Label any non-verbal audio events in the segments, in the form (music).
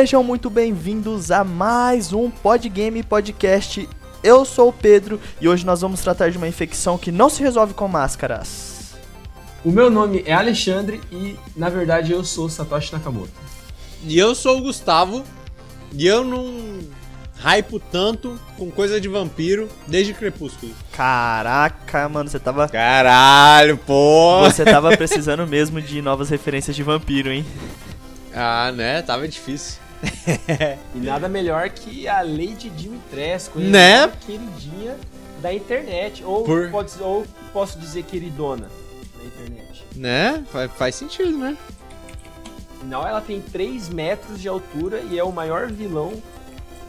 Sejam muito bem-vindos a mais um Podgame Podcast. Eu sou o Pedro e hoje nós vamos tratar de uma infecção que não se resolve com máscaras. O meu nome é Alexandre e, na verdade, eu sou Satoshi Nakamoto. E eu sou o Gustavo e eu não hypo tanto com coisa de vampiro desde Crepúsculo. Caraca, mano, você tava. Caralho, pô! Você tava precisando mesmo de novas referências de vampiro, hein? (laughs) Ah, né? Tava difícil. (laughs) E nada melhor que a Lady Dimitrescu? Né? Queridinha da internet. Ou, Por- pode, ou posso dizer queridona da internet. Né? Faz, faz sentido, né? Afinal, ela tem 3 metros de altura e é o maior vilão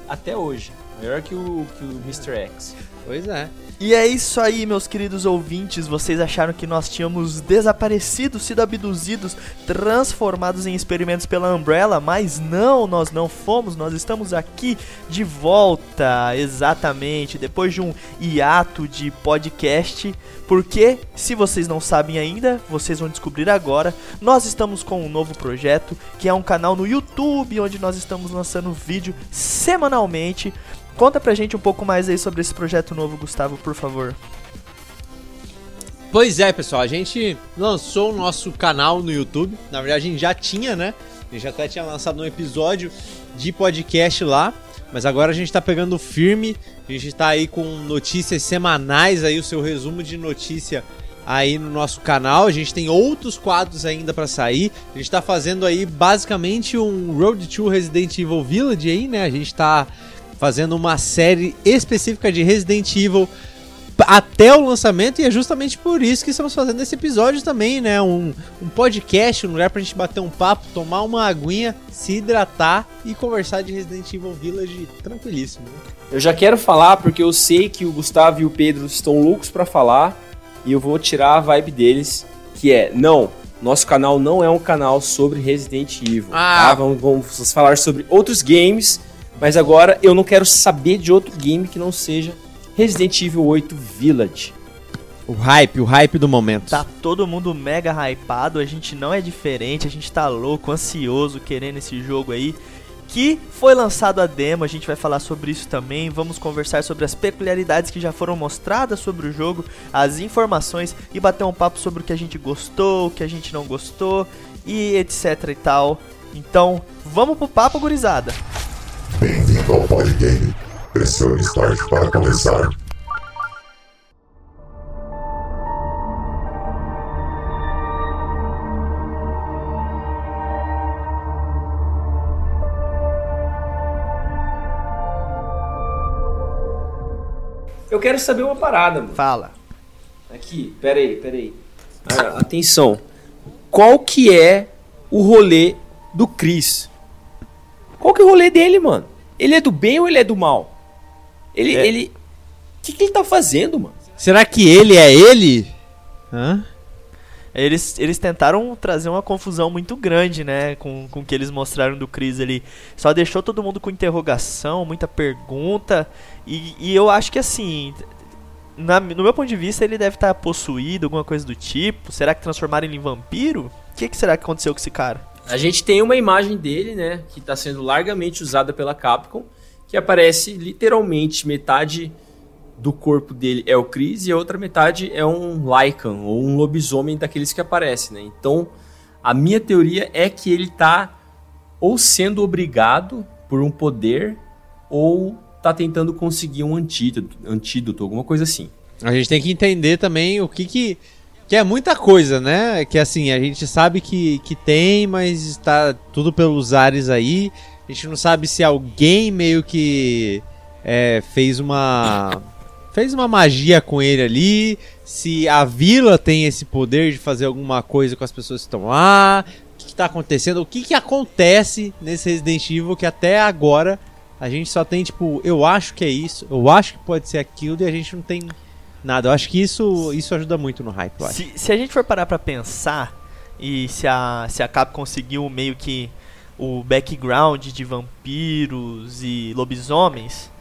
até hoje. Maior que o, que o Mr. X. Pois é. E é isso aí, meus queridos ouvintes. Vocês acharam que nós tínhamos desaparecido, sido abduzidos, transformados em experimentos pela Umbrella, mas não, nós não fomos. Nós estamos aqui de volta, exatamente, depois de um hiato de podcast. Porque, se vocês não sabem ainda, vocês vão descobrir agora. Nós estamos com um novo projeto, que é um canal no YouTube, onde nós estamos lançando vídeo semanalmente. Conta pra gente um pouco mais aí sobre esse projeto novo, Gustavo, por favor. Pois é, pessoal, a gente lançou o nosso canal no YouTube. Na verdade, a gente já tinha, né? A gente até tinha lançado um episódio de podcast lá. Mas agora a gente tá pegando firme. A gente tá aí com notícias semanais aí, o seu resumo de notícia aí no nosso canal. A gente tem outros quadros ainda pra sair. A gente tá fazendo aí basicamente um Road to Resident Evil Village aí, né? A gente tá fazendo uma série específica de Resident Evil até o lançamento e é justamente por isso que estamos fazendo esse episódio também, né? Um, um podcast, um lugar pra gente bater um papo, tomar uma aguinha, se hidratar e conversar de Resident Evil Village tranquilíssimo. né? Eu já quero falar porque eu sei que o Gustavo e o Pedro estão loucos pra falar e eu vou tirar a vibe deles, que é, não, nosso canal não é um canal sobre Resident Evil. Ah. tá? Vamos, vamos falar sobre outros games, mas agora eu não quero saber de outro game que não seja Resident Evil 8 Village. O hype, o hype do momento. Tá todo mundo mega hypado, a gente não é diferente, a gente tá louco, ansioso, querendo esse jogo aí. Que foi lançado a demo, a gente vai falar sobre isso também. Vamos conversar sobre as peculiaridades que já foram mostradas sobre o jogo, as informações e bater um papo sobre o que a gente gostou, o que a gente não gostou e etc e tal. Então, vamos pro papo, gurizada. Bem-vindo ao Podgame. Pressione Start para começar. Eu quero saber uma parada, mano. Fala. Aqui, peraí, peraí. Ah, atenção. Qual que é o rolê do Chris? Qual que é o rolê dele, mano? Ele é do bem ou ele é do mal? Ele. É. ele... O que, que ele tá fazendo, mano? Será que ele é ele? Hã? Eles, eles tentaram trazer uma confusão muito grande, né? Com, com o que eles mostraram do Chris ali. Só deixou todo mundo com interrogação, muita pergunta. E, e eu acho que assim. na- no meu ponto de vista, ele deve estar possuído, alguma coisa do tipo. Será que transformaram ele em vampiro? O que, que será que aconteceu com esse cara? A gente tem uma imagem dele, né? Que tá sendo largamente usada pela Capcom. Que aparece literalmente metade do corpo dele é o Chris e a outra metade é um Lycan ou um lobisomem daqueles que aparece, né? Então, a minha teoria é que ele tá ou sendo obrigado por um poder ou tá tentando conseguir um antídoto, antídoto alguma coisa assim. A gente tem que entender também o que que. Que é muita coisa, né? Que assim, a gente sabe que, que tem, mas está tudo pelos ares aí. A gente não sabe se alguém meio que é, fez uma. Fez uma magia com ele ali. Se a vila tem esse poder de fazer alguma coisa com as pessoas que estão lá. O que, que tá acontecendo? O que, que acontece nesse Resident Evil que até agora a gente só tem, tipo, eu acho que é isso, eu acho que pode ser aquilo e a gente não tem nada. Eu acho que isso, isso ajuda muito no hype, eu acho. Se, se a gente for parar pra pensar, e se a, se a Cap conseguiu meio que o background de vampiros e lobisomens,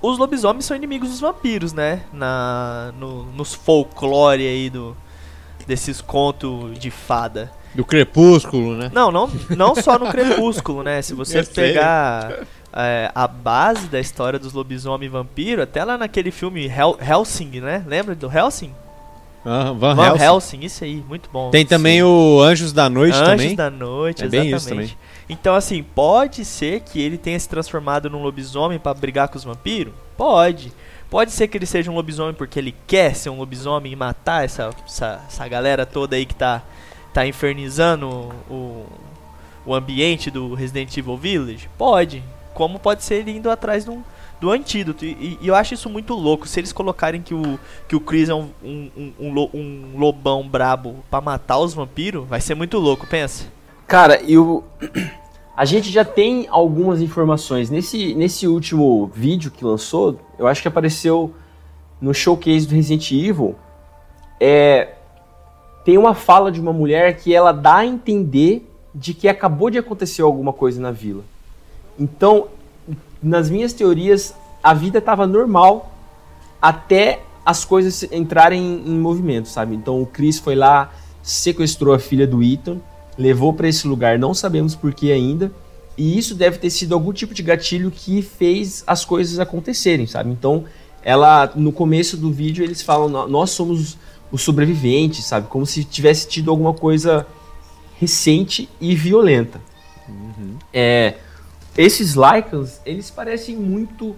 os lobisomens são inimigos dos vampiros, né? Na, no, nos folclore aí do, desses contos de fada. Do Crepúsculo, né? Não, não, não só no Crepúsculo, né? Se você Eu sei. pegar (laughs) é, a base da história dos lobisomem e vampiro, até lá naquele filme Hel Helsing, né? Lembra do Helsing? Ah, Van, Van Helsing. Helsing, isso aí, muito bom. Tem também o Anjos da Noite Anjos também. da Noite, É bem isso exatamente. Então, assim, pode ser que ele tenha se transformado num lobisomem pra brigar com os vampiros? Pode. Pode ser que ele seja um lobisomem porque ele quer ser um lobisomem e matar essa, essa, essa galera toda aí que tá, tá infernizando o, o ambiente do Resident Evil Village? Pode. Como pode ser ele indo atrás do, do antídoto. E, e- eu acho isso muito louco. Se eles colocarem que o, que o Chris é um, um, um, um lo- lobão brabo pra matar os vampiros, vai ser muito louco, pensa. Cara, e o. (clears throat) A gente já tem algumas informações. Nesse, nesse último vídeo que lançou, eu acho que apareceu no showcase do Resident Evil. É, tem uma fala de uma mulher que ela dá a entender de que acabou de acontecer alguma coisa na vila. Então, nas minhas teorias, a vida estava normal até as coisas entrarem em movimento, sabe? Então o Chris foi lá, sequestrou a filha do Ethan, levou para esse lugar, não sabemos por que ainda, e isso deve ter sido algum tipo de gatilho que fez as coisas acontecerem, sabe? Então, ela no começo do vídeo eles falam, "Nó- nós somos os sobreviventes, sabe? Como se tivesse tido alguma coisa recente e violenta. É, esses Lycans, eles parecem muito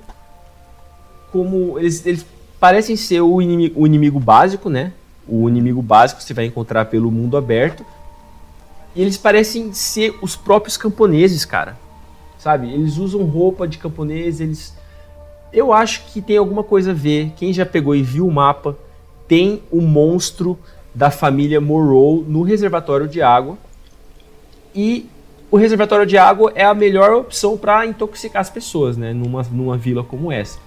como. Eles, eles parecem ser o inimigo, o inimigo básico, né? O inimigo básico que você vai encontrar pelo mundo aberto. E eles parecem ser os próprios camponeses, cara. Sabe? Eles usam roupa de camponês, eles. Eu acho que tem alguma coisa a ver. Quem já pegou e viu o mapa, tem o monstro da família Morrow no reservatório de água. E o reservatório de água é a melhor opção para intoxicar as pessoas, né? Numa, numa vila como essa.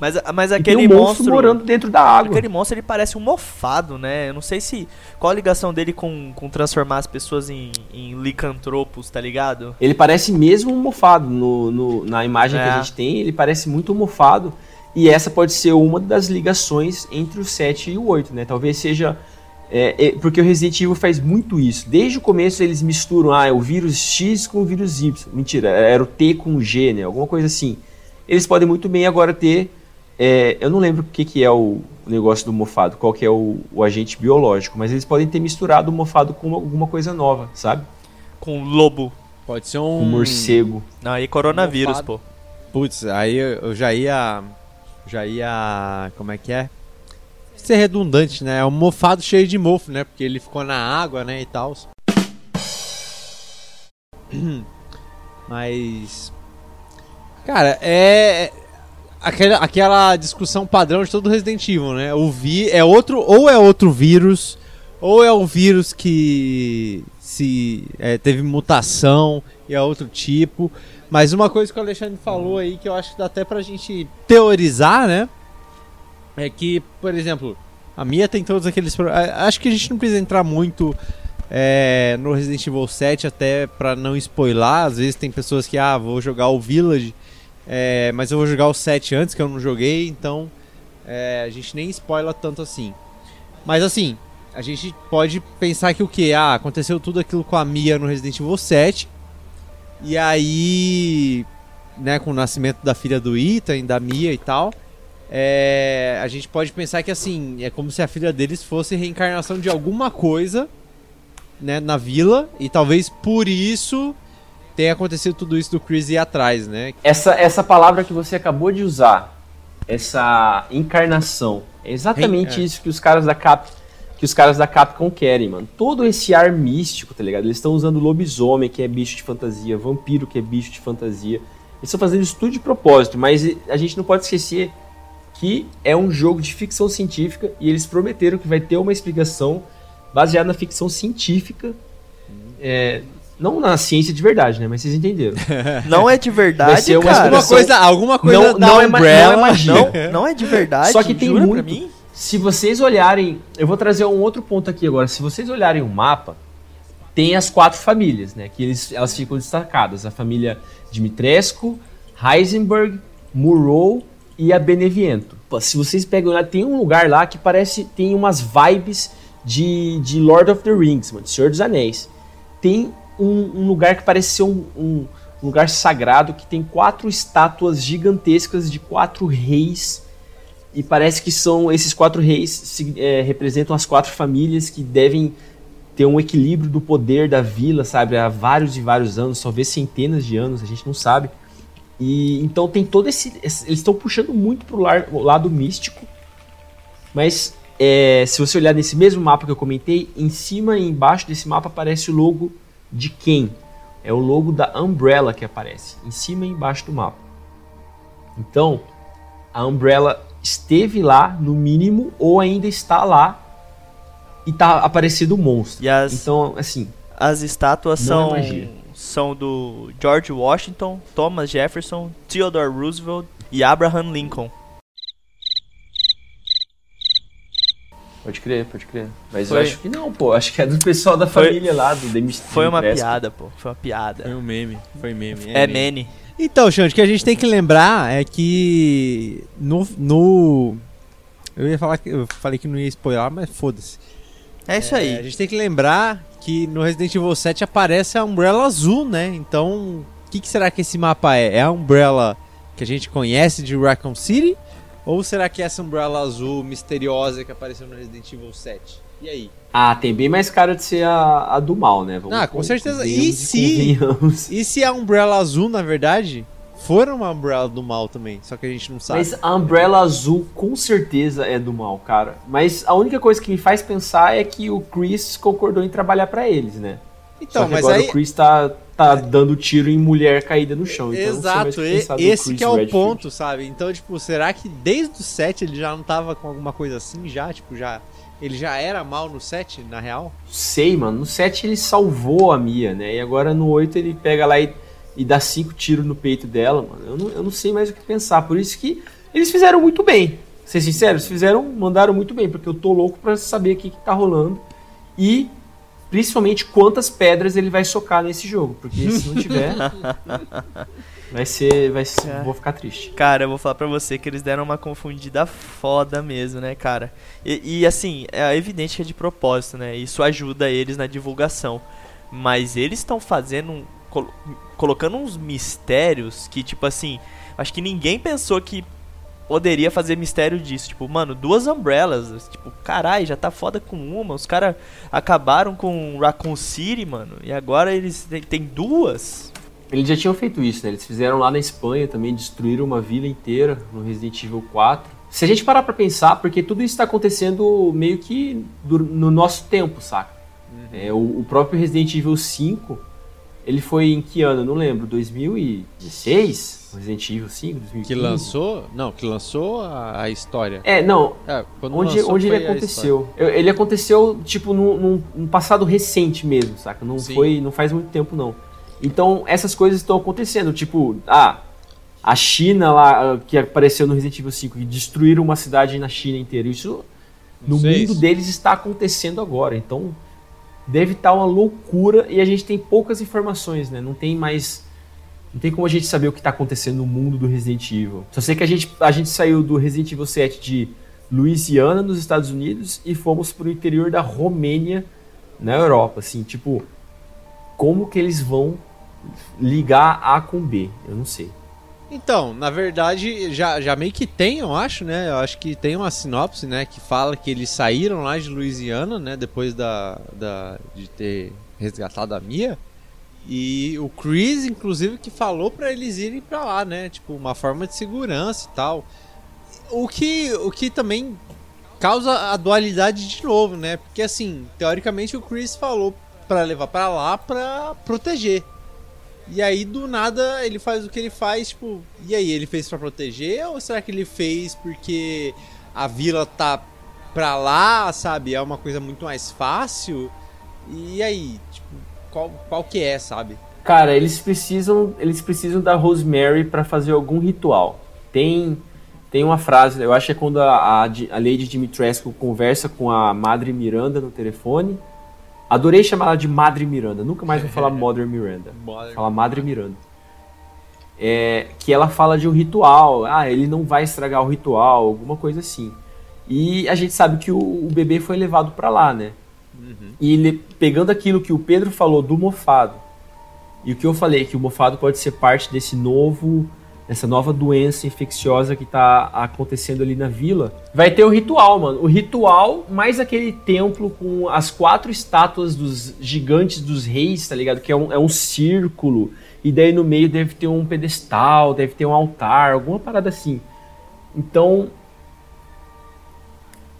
Mas, mas E aquele um monstro, monstro. morando dentro da água. Aquele monstro ele parece um mofado, né? Eu não sei se. Qual a ligação dele com, com transformar as pessoas em, em licantropos, tá ligado? Ele parece mesmo um mofado. No, no- na imagem que É. a gente tem, ele parece muito mofado. E essa pode ser uma das ligações entre o 7 e o 8, né? Talvez seja. É, é, porque o Resident Evil faz muito isso. Desde o começo eles misturam ah, o vírus X com o vírus Y. Mentira, era o T com o G, né? Alguma coisa assim. Eles podem muito bem agora ter. é, eu não lembro o que, que é o negócio do mofado, qual que é o, o agente biológico, mas eles podem ter misturado o mofado com alguma coisa nova, sabe? Com lobo. Pode ser Com um. morcego. Não, aí coronavírus, Mofado. pô. Putz, aí eu já ia. Já ia. Como é que é? Ser redundante, né? É um mofado cheio de mofo, né? Porque ele ficou na água, né? E tal. (clears throat) Mas. Cara, é. Aquela, aquela discussão padrão de todo Resident Evil, né? O vi é outro. Ou é outro vírus, ou é o vírus que se é, teve mutação e é outro tipo. Mas uma coisa que o Alexandre falou aí que eu acho que dá até pra gente teorizar, né? É que, por exemplo, a Mia tem todos aqueles. Acho que a gente não precisa entrar muito é, no Resident Evil 7 até pra não spoiler. Às vezes tem pessoas que, ah, vou jogar o Village, é, mas eu vou jogar o 7 antes que eu não joguei, então é, a gente nem spoiler tanto assim. Mas assim, a gente pode pensar que o que? Ah, aconteceu tudo aquilo com a Mia no Resident Evil 7. E aí, né, com o nascimento da filha do Ethan, da Mia e tal, é, a gente pode pensar que assim, é como se a filha deles fosse reencarnação de alguma coisa, né, na vila, e talvez por isso tenha acontecido tudo isso do Chris ir atrás, né? Essa, essa palavra que você acabou de usar, essa encarnação, é exatamente Ren- é. isso que os caras da Cap que os caras da Capcom querem, mano. Todo esse ar místico, tá ligado? Eles estão usando lobisomem, que é bicho de fantasia, vampiro, que é bicho de fantasia. Eles estão fazendo isso tudo de propósito, mas a gente não pode esquecer que é um jogo de ficção científica e eles prometeram que vai ter uma explicação baseada na ficção científica. É, não na ciência de verdade, né? Mas vocês entenderam. (laughs) Não é de verdade, uma cara. alguma coisa, alguma coisa Não- da não é não é magia. Não, não é de verdade. Só que tem muito- mim? Se vocês olharem, eu vou trazer um outro ponto aqui agora. Se vocês olharem o mapa, tem as quatro famílias, né? Que eles, elas ficam destacadas: a família Dimitrescu, Heisenberg, Murrow e a Beneviento. Pô, Se vocês pegam lá, tem um lugar lá que parece tem umas vibes de, de Lord of the Rings, mano, Senhor dos Anéis. tem um, um lugar que parece ser um, um, lugar sagrado que tem quatro estátuas gigantescas de quatro reis. E parece que são esses quatro reis se, é, representam as quatro famílias que devem ter um equilíbrio do poder da vila, sabe? Há vários e vários anos, talvez centenas de anos, a gente não sabe. E então tem todo esse. esse eles estão puxando muito pro lar, lado místico. Mas é, se você olhar nesse mesmo mapa que eu comentei, em cima e embaixo desse mapa aparece o logo de quem? É o logo da Umbrella que aparece, em cima e embaixo do mapa. Então, a Umbrella esteve lá, no mínimo, ou ainda está lá e tá aparecendo o monstro. As, então, assim. As estátuas são, é são do George Washington, Thomas Jefferson, Theodore Roosevelt e Abraham Lincoln. Pode crer, pode crer. Mas foi. eu acho que não, pô. Acho que é do pessoal da foi, família lá, do Demis Foi uma piada, pô. Foi uma piada. Foi um meme. Foi meme. É, é meme. Então, Xande, o que a gente tem que lembrar é que no, no. Eu ia falar que. Eu falei que não ia spoiler, mas foda-se. É isso aí. É, a gente tem que lembrar que no Resident Evil 7 aparece a Umbrella azul, né? Então, o que, que, será que esse mapa é? É a Umbrella que a gente conhece de Raccoon City? Ou será que é essa Umbrella azul misteriosa que apareceu no Resident Evil 7? E aí? Ah, tem bem mais cara de ser a, a do mal, né? Vamos, ah, com certeza. E se, e se a Umbrella azul, na verdade, foram uma Umbrella do mal também, só que a gente não sabe. Mas a Umbrella azul com certeza é do mal, cara. Mas a única coisa que me faz pensar é que o Chris concordou em trabalhar para eles, né? Então, mas agora aí... o Chris tá, tá dando tiro em mulher caída no chão. Então Exato, esse que é o Redfield. ponto, sabe? Então, tipo, será que desde o 7 ele já não tava com alguma coisa assim já? Tipo, já... Ele já era mal no 7, na real? Sei, mano. No 7 ele salvou a Mia, né? E agora no 8 ele pega lá e e dá cinco tiros no peito dela, mano. Eu não, eu não sei mais o que pensar. Por isso que eles fizeram muito bem. Ser sincero, eles fizeram, mandaram muito bem, porque eu tô louco para saber o que, que tá rolando. E principalmente quantas pedras ele vai socar nesse jogo. Porque se não tiver. (laughs) vai ser. Vai ser é. Vou ficar triste. Cara, eu vou falar pra você que eles deram uma confundida foda mesmo, né, cara? E, e assim, é evidente que é de propósito, né? Isso ajuda eles na divulgação. Mas eles estão fazendo col colocando uns mistérios que, tipo assim, acho que ninguém pensou que poderia fazer mistério disso. Tipo, mano, duas umbrellas. Tipo, carai, já tá foda com uma. Os caras acabaram com Raccoon City, mano. E agora eles têm duas. Eles já tinham feito isso, né? Eles fizeram lá na Espanha também, destruíram uma vila inteira no Resident Evil 4. Se a gente parar pra pensar, porque tudo isso tá acontecendo meio que no nosso tempo, saca? Uhum. É, o, o próprio Resident Evil 5 ele foi em que ano? Não lembro. 2016? Resident Evil 5? 2015? Que lançou? Não, que lançou a, a história. É, não. É, onde onde ele aconteceu? Ele aconteceu, tipo, num, num, passado recente mesmo, saca? Não foi. Não faz muito tempo, não. Então, essas coisas estão acontecendo. Tipo, ah, a China lá, que apareceu no Resident Evil 5, que destruíram uma cidade na China inteira. Isso, no mundo deles, está acontecendo agora. Então deve estar tá uma loucura e a gente tem poucas informações, né? Não tem mais. Não tem como a gente saber o que está acontecendo no mundo do Resident Evil. Só sei que a gente, a gente saiu do Resident Evil 7 de Louisiana, nos Estados Unidos, e fomos para o interior da Romênia, na Europa. Assim, tipo, como que eles vão ligar A com B? Eu não sei. Então, na verdade, já, já meio que tem, eu acho, né? Eu acho que tem uma sinopse, né? Que fala que eles saíram lá de Louisiana, né? Depois da, da, de ter resgatado a Mia. E o Chris, inclusive, que falou para eles irem para lá, né? Tipo, uma forma de segurança e tal. O que, o que também causa a dualidade de novo, né? Porque, assim, teoricamente o Chris falou para levar para lá para proteger. E aí, do nada, ele faz o que ele faz, tipo, e aí, ele fez para proteger ou será que ele fez porque a vila tá pra lá, sabe? É uma coisa muito mais fácil? E aí, tipo, qual, qual que é, sabe? Cara, eles precisam, eles precisam da Rosemary para fazer algum ritual. Tem tem uma frase, eu acho que é quando a, a, a Lady Dimitrescu conversa com a Madre Miranda no telefone, Adorei chamar ela de Madre Miranda. Nunca mais vou falar (laughs) Mother Miranda. Fala Madre Miranda. É, que ela fala de um ritual. Ah, ele não vai estragar o ritual, alguma coisa assim. E a gente sabe que o, o bebê foi levado para lá, né? E ele, pegando aquilo que o Pedro falou do mofado, e o que eu falei, que o mofado pode ser parte desse novo, dessa nova doença infecciosa que tá acontecendo ali na vila, vai ter o ritual, mano. O ritual, mais aquele templo com as quatro estátuas dos gigantes dos reis, tá ligado? Que é um, é um círculo. E daí no meio deve ter um pedestal, deve ter um altar, alguma parada assim. Então,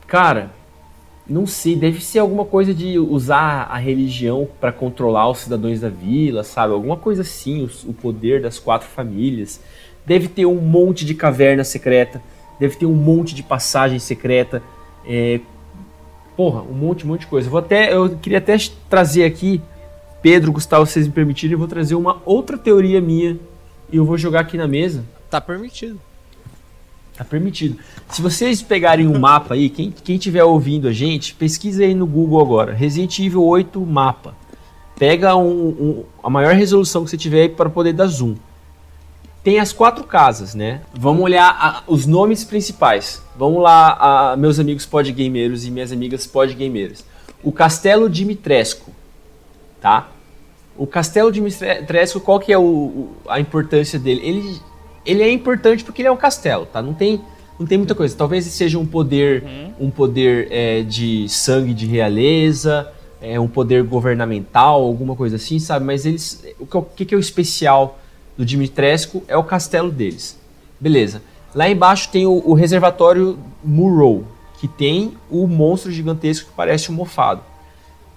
cara, não sei, deve ser alguma coisa de usar a religião para controlar os cidadãos da vila, sabe? Alguma coisa assim, o, o, poder das quatro famílias. Deve ter um monte de caverna secreta, deve ter um monte de passagem secreta. É, porra, um monte, um monte de coisa. Vou até, eu queria até trazer aqui, Pedro, Gustavo, se vocês me permitirem, eu vou trazer uma outra teoria minha e eu vou jogar aqui na mesa. Tá permitido. Tá permitido. Se vocês pegarem um mapa aí, quem, quem tiver ouvindo a gente, pesquisa aí no Google agora. Resident Evil 8 mapa. Pega um, um, a maior resolução que você tiver para poder dar zoom. Tem as quatro casas, né? Vamos olhar a, os nomes principais. Vamos lá, a, meus amigos podgameiros e minhas amigas podgameiras. O Castelo Dimitrescu, tá? O Castelo Dimitrescu, qual que é o, o, a importância dele? Ele ele é importante porque ele é um castelo, tá? Não tem, não tem muita coisa. Talvez seja um poder, uhum. um poder é, de sangue de realeza, é, um poder governamental, alguma coisa assim, sabe? Mas eles, o que, que é o especial do Dimitrescu é o castelo deles. Beleza. Lá embaixo tem o, o reservatório Murrow, que tem o monstro gigantesco que parece um mofado.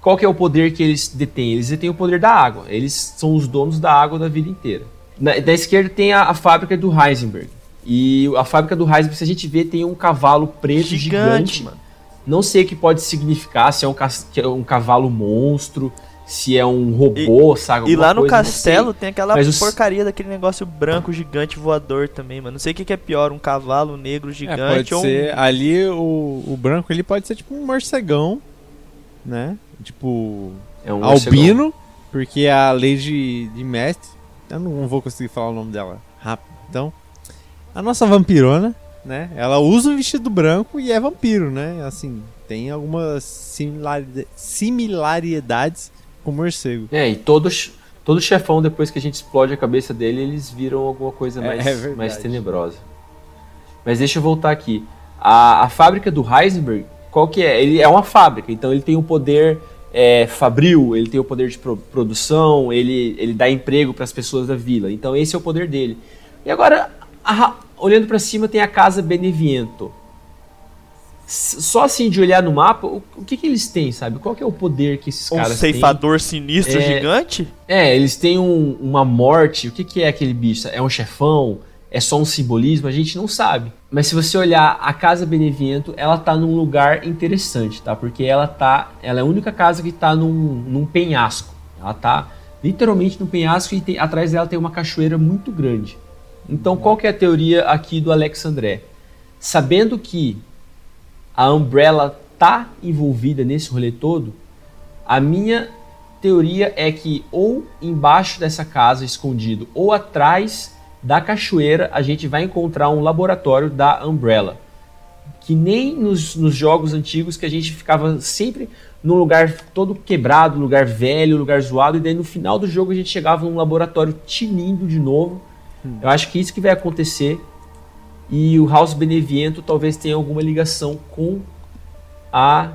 Qual que é o poder que eles detêm? Eles detêm o poder da água. Eles são os donos da água da vida inteira. Na, da esquerda tem a, a, fábrica do Heisenberg. E a fábrica do Heisenberg, se a gente vê, tem um cavalo preto gigante. gigante Não sei o que pode significar, se é um, é um cavalo monstro, se é um robô, e, sabe? E lá no coisa, castelo tem aquela Mas porcaria os... daquele negócio branco gigante voador também, mano. Não sei o que, que é pior, um cavalo negro gigante é, pode ou ser, um... Ali o, o branco ele pode ser tipo um morcegão, né? Tipo. É um albino, porque é a lei de, de mestre eu não vou conseguir falar o nome dela rápido. Então, a nossa vampirona, né? Ela usa um vestido branco e é vampiro, né? Assim, tem algumas similaridades o morcego. É, e todos todo chefão, depois que a gente explode a cabeça dele, eles viram alguma coisa é, mais, é, é mais tenebrosa. Mas deixa eu voltar aqui. A, a fábrica do Heisenberg, qual que é? Ele é uma fábrica, então ele tem um poder é, fabril, ele tem o poder de pro produção, ele, ele dá emprego para as pessoas da vila. Então esse é o poder dele. E agora, a, olhando para cima, tem a Casa Beneviento. Só assim de olhar no mapa, o, o que, que eles têm, sabe? Qual é o poder que esses um caras têm? Um ceifador sinistro é, gigante? É, eles têm um, uma morte. O que, que é aquele bicho? É um chefão? é só um simbolismo, a gente não sabe. Mas se você olhar a casa Beneviento, ela tá num lugar interessante, tá? Porque ela tá, ela é a única casa que tá num, num penhasco. Ela tá literalmente no penhasco e tem, atrás dela tem uma cachoeira muito grande. Então, qual que é a teoria aqui do Alexandré? Sabendo que a Umbrella tá envolvida nesse rolê todo, a minha teoria é que ou embaixo dessa casa escondido ou atrás da cachoeira a gente vai encontrar um laboratório da Umbrella. Que nem nos, nos jogos antigos que a gente ficava sempre num lugar todo quebrado, lugar velho, lugar zoado, e daí no final do jogo a gente chegava num laboratório tinindo de novo. Hum. Eu acho que isso que vai acontecer. E o House Beneviento talvez tenha alguma ligação com a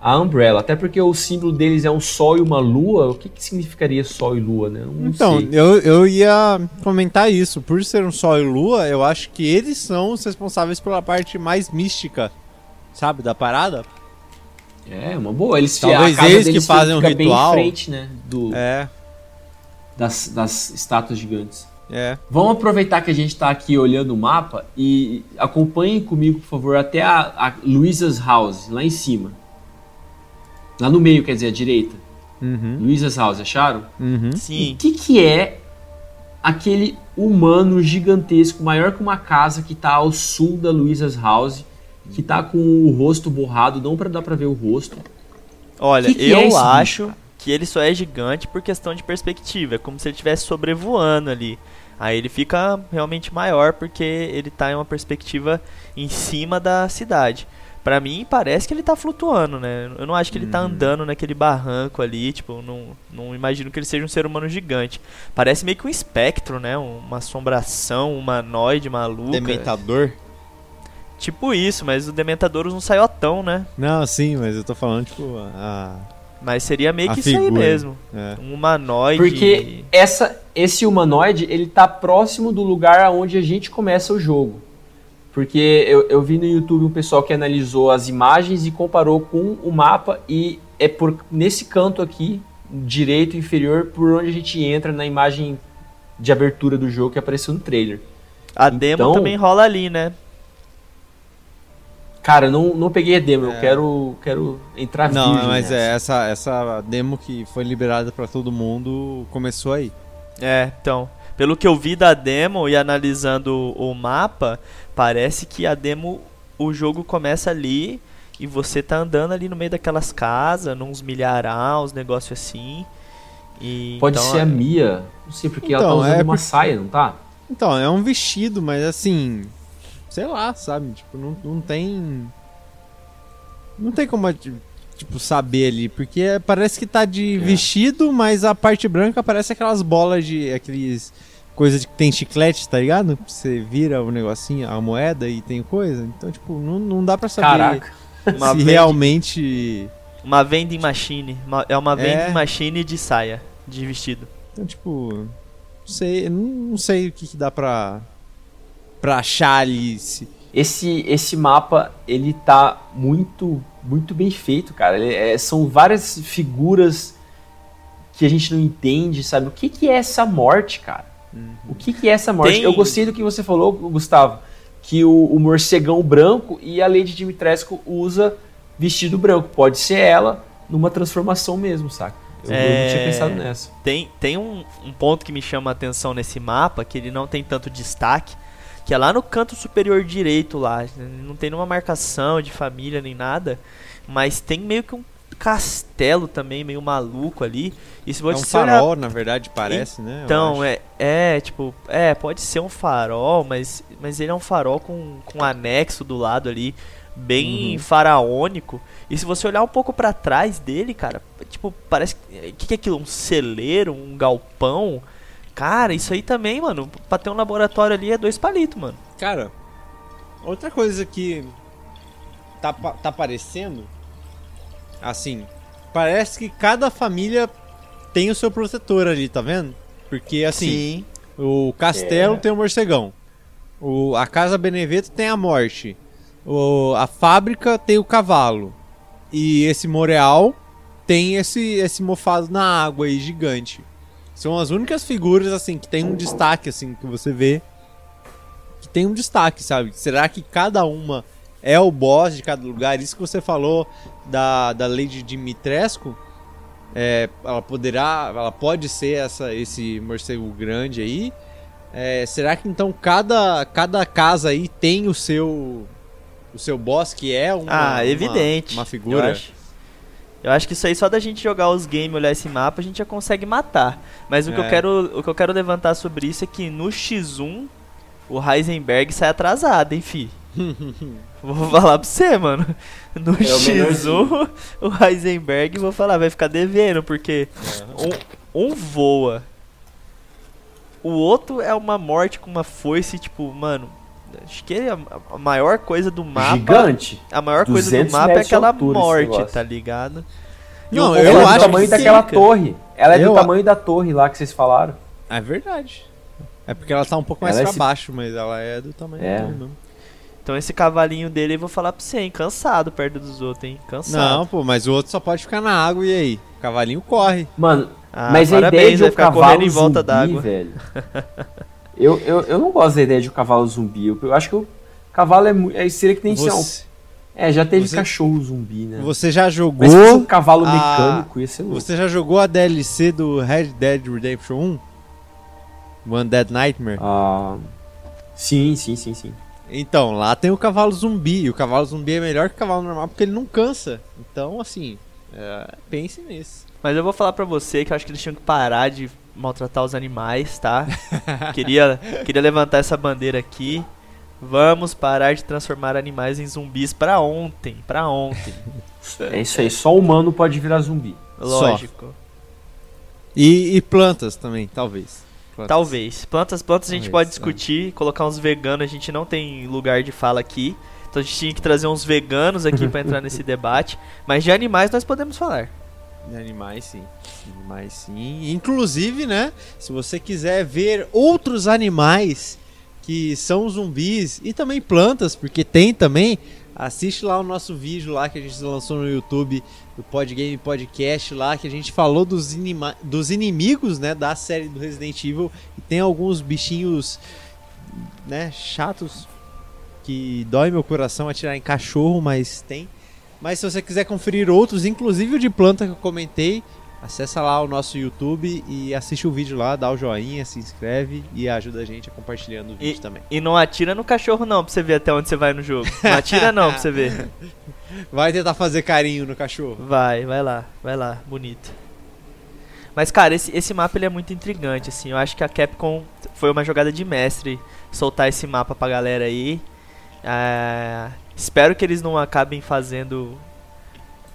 a Umbrella. Até porque o símbolo deles é um sol e uma lua. O que, que significaria sol e lua, né? Não então, sei. Eu, eu ia comentar isso. Por ser um sol e lua, eu acho que eles são os responsáveis pela parte mais mística, sabe, da parada. É, uma boa. Eles Talvez eles que fazem o ritual. Bem em frente, né? Do, é. Das, das estátuas gigantes. É. Vamos aproveitar que a gente está aqui olhando o mapa e acompanhem comigo, por favor, até a, a Luisa's House, lá em cima. Lá no meio, quer dizer, à direita. Uhum. Luisa's House, acharam? Uhum. Sim. O que, que é aquele humano gigantesco, maior que uma casa, que está ao sul da Luisa's House, que está com o rosto borrado, não para dar para ver o rosto. Olha, que que é eu é acho bicho, que ele só é gigante por questão de perspectiva, é como se ele estivesse sobrevoando ali. Aí ele fica realmente maior porque ele está em uma perspectiva em cima da cidade. Pra mim, parece que ele tá flutuando, né? Eu não acho que ele tá Uhum. andando naquele barranco ali, tipo, não, não imagino que ele seja um ser humano gigante. Parece meio que um espectro, né? Uma assombração, um humanoide maluca. Dementador? Tipo isso, mas o Dementadorus não saiu tão, né? Não, sim, mas eu tô falando, tipo, a. Mas seria meio A que isso aí figura. mesmo. É. Um humanoide. Porque essa, esse humanoide, ele tá próximo do lugar aonde a gente começa o jogo. Porque eu, eu vi no YouTube um pessoal que analisou as imagens e comparou com o mapa e é por nesse canto aqui, direito inferior, por onde a gente entra na imagem de abertura do jogo que apareceu no trailer. A demo Então- também rola ali, né? Cara, eu não, não peguei a demo, eu É. quero, quero entrar Não, mas nessa. é, essa, essa demo que foi liberada pra todo mundo começou aí. É, então. Pelo que eu vi da demo e analisando o mapa, parece que a demo, o jogo começa ali e você tá andando ali no meio daquelas casas, nos milharal, uns negócios assim. E Pode então, ser a Mia, não sei porque ela tá Então, usando é uma porque- saia, não tá? Então, é um vestido, mas assim. Sei lá, sabe? Tipo, não, não tem. Não tem como, tipo, saber ali. Porque parece que tá de É. vestido, mas a parte branca parece aquelas bolas de. aqueles. coisa de que tem chiclete, tá ligado? Você vira o negocinho, a moeda e tem coisa. Então, tipo, não, não dá pra saber Caraca. se realmente. uma vending machine. Uma- é uma É. vending machine de saia, de vestido. Então, tipo. Não sei, não, não sei o que, que dá pra. Pra achar ali. Se, Esse, esse mapa, ele tá muito, muito bem feito, cara. Ele é- são várias figuras que a gente não entende, sabe? O que, que é essa morte, cara? O que, que é essa morte? Tem- Eu gostei do que você falou, Gustavo, que o, o morcegão branco e a Lady Dimitrescu usa vestido branco. Pode ser ela numa transformação mesmo, saca? Eu, eu É. não tinha pensado nessa. Tem, tem um, um ponto que me chama a atenção nesse mapa, que ele não tem tanto destaque, que é lá no canto superior direito lá. Não tem nenhuma marcação de família nem nada, mas tem meio que um castelo também, meio maluco ali. E se é você um olhar- farol, na verdade, parece, né? Então, é, é, tipo, é, pode ser um farol, mas, mas ele é um farol com, com um anexo do lado ali, bem Uhum. faraônico. E se você olhar um pouco pra trás dele, cara, tipo, parece. O que, que é aquilo? Um celeiro? Um galpão? Cara, isso aí também, mano, pra ter um laboratório ali é dois palitos, mano. Cara, outra coisa que tá, tá parecendo, assim, parece que cada família tem o seu protetor ali, tá vendo? Porque, assim, o castelo É. tem o morcegão, o, a casa Beneveto tem a morte, o, a fábrica tem o cavalo, e esse Moreal tem esse, esse mofado na água aí, gigante. São as únicas figuras, assim, que tem um destaque, assim, que você vê que tem um destaque, sabe? Será que cada uma é o boss de cada lugar? Isso que você falou da, da Lady Dimitrescu, é, ela poderá, ela pode ser essa, esse morcego grande aí. É, será que então cada, cada casa aí tem o seu o seu boss que é uma, ah, uma- evidente. uma figura? Eu acho, eu acho que isso aí só da gente jogar os games, olhar esse mapa, a gente já consegue matar. Mas o que, eu É. quero, o que eu quero levantar sobre isso é que no X1 o Heisenberg sai atrasado, hein, fi? (laughs) Vou falar pra você, mano. No É o X1, o Heisenberg, vou falar, vai ficar devendo, porque um, um voa. O outro é uma morte com uma foice, tipo, mano. Acho que é a, a maior coisa do mapa. Gigante. A maior coisa do 200 mapa é aquela altura morte, tá ligado? E Não, o eu povo ela é acho do tamanho que daquela fica. torre. Ela é Eu do a- tamanho da torre lá que vocês falaram. É verdade. É porque ela tá um pouco mais Ela é pra esse- baixo, mas ela é do tamanho É. da torre mesmo. Então esse cavalinho dele, eu vou falar pra você, hein? Cansado perto dos outros, hein? Cansado. Não, pô, mas o outro só pode ficar na água e aí? O cavalinho corre. Mano, Ah, mas a parabéns, ideia de vai um ficar cavalo correndo em volta zumbi, d'água. velho. (laughs) eu, eu, eu não gosto da ideia de um cavalo zumbi. Eu, eu acho que o cavalo é, é seria que nem ser um- Você, É, já teve você- cachorro zumbi, né? você já jogou. Mas um cavalo a- mecânico, ia ser louco. Você já jogou a DLC do Red Dead Redemption 1? One Dead Nightmare? Ah, sim, sim, sim, sim. Então, lá tem o cavalo zumbi. E o cavalo zumbi é melhor que o cavalo normal porque ele não cansa. Então, assim, é, pense nisso. Mas eu vou falar pra você que eu acho que eles tinham que parar de maltratar os animais, tá? (laughs) queria, queria levantar essa bandeira aqui. Vamos parar de transformar animais em zumbis pra ontem, pra ontem. É isso aí, só humano pode virar zumbi. Lógico. E, e plantas também, talvez. Plantas. Talvez. Plantas, plantas a gente Talvez, pode discutir, colocar uns veganos, a gente não tem lugar de fala aqui. Então a gente tinha que trazer uns veganos aqui pra entrar nesse (laughs) debate. Mas de animais nós podemos falar. Animais sim. Animais sim. Inclusive, né? Se você quiser ver outros animais que são zumbis e também plantas, porque tem também, assiste lá o nosso vídeo lá que a gente lançou no YouTube do Podgame Podcast lá, que a gente falou dos, dos inimigos, né, da série do Resident Evil e tem alguns bichinhos, né, chatos que dói meu coração atirar em cachorro, mas tem. Mas se você quiser conferir outros, inclusive o de planta que eu comentei, acessa lá o nosso YouTube e assiste o vídeo lá, dá o joinha, se inscreve e ajuda a gente a compartilhando o vídeo também. E não atira no cachorro não, pra você ver até onde você vai no jogo. Não atira não, pra você ver. (laughs) Vai tentar fazer carinho no cachorro. Vai, vai lá, vai lá, bonito. Mas, cara, esse, esse mapa ele é muito intrigante, assim. Eu acho que a Capcom foi uma jogada de mestre soltar esse mapa pra galera aí. É, espero que eles não acabem fazendo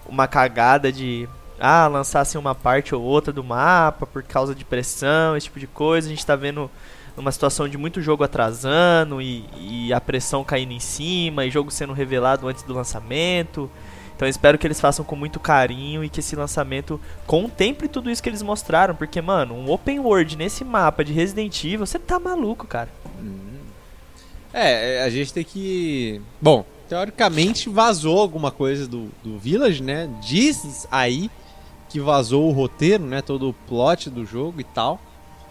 uma cagada de ah, lançassem uma parte ou outra do mapa por causa de pressão, esse tipo de coisa. A gente tá vendo uma situação de muito jogo atrasando e, e a pressão caindo em cima e jogo sendo revelado antes do lançamento. Então espero que eles façam com muito carinho e que esse lançamento contemple tudo isso que eles mostraram, porque mano, um open world nesse mapa de Resident Evil, você tá maluco, cara. É, a gente tem que. Bom, teoricamente vazou alguma coisa do, do Village, né? Diz aí que vazou o roteiro, né? Todo o plot do jogo e tal.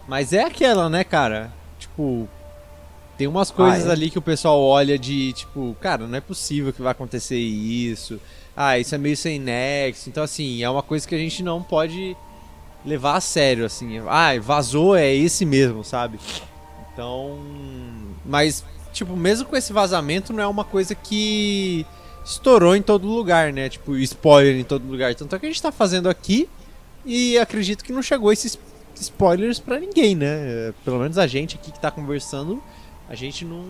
Mas é aquela, né, cara? Tipo, tem umas coisas Ah, é? ali que o pessoal olha de tipo, cara, não é possível que vai acontecer isso. Ah, isso é meio sem nexo. Então, assim, é uma coisa que a gente não pode levar a sério, assim. Ah, vazou, é esse mesmo, sabe? Então. Mas, tipo, mesmo com esse vazamento, não é uma coisa que estourou em todo lugar, né? Tipo, spoiler em todo lugar. Tanto é que a gente tá fazendo aqui e acredito que não chegou esses spoilers pra ninguém, né? Pelo menos a gente aqui que tá conversando, a gente não.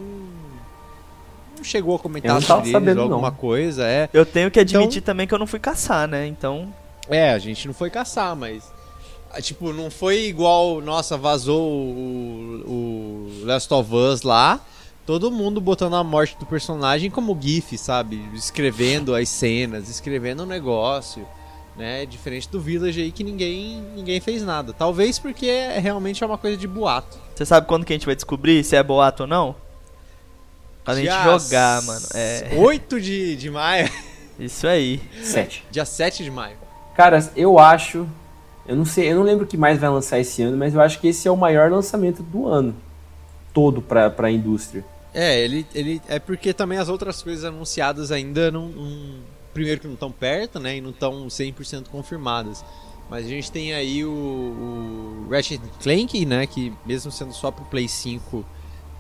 Não chegou a comentar sobre eles alguma não. coisa, é. Eu tenho que admitir Então- também que eu não fui caçar, né? Então, É, a gente não foi caçar, mas. ah, Tipo, não foi igual, nossa, vazou o, o Last of Us lá. Todo mundo botando a morte do personagem como GIF, sabe? Escrevendo as cenas, escrevendo o negócio, né? Diferente do Village aí que ninguém, ninguém fez nada. Talvez porque é, realmente é uma coisa de boato. você sabe quando que a gente vai descobrir se é boato ou não? Quando a gente Dia jogar, mano. É, 8 de, de maio. (laughs) isso aí. Sete. Dia 7 de maio. Cara, eu acho. Eu não sei, eu não lembro o que mais vai lançar esse ano, mas eu acho que esse é o maior lançamento do ano. Todo pra, pra indústria. É, ele, ele é porque também as outras coisas anunciadas ainda não, não- primeiro que não estão perto, né, e não estão 100% confirmadas. Mas a gente tem aí o, o Ratchet Clank, né, que mesmo sendo só pro Play 5,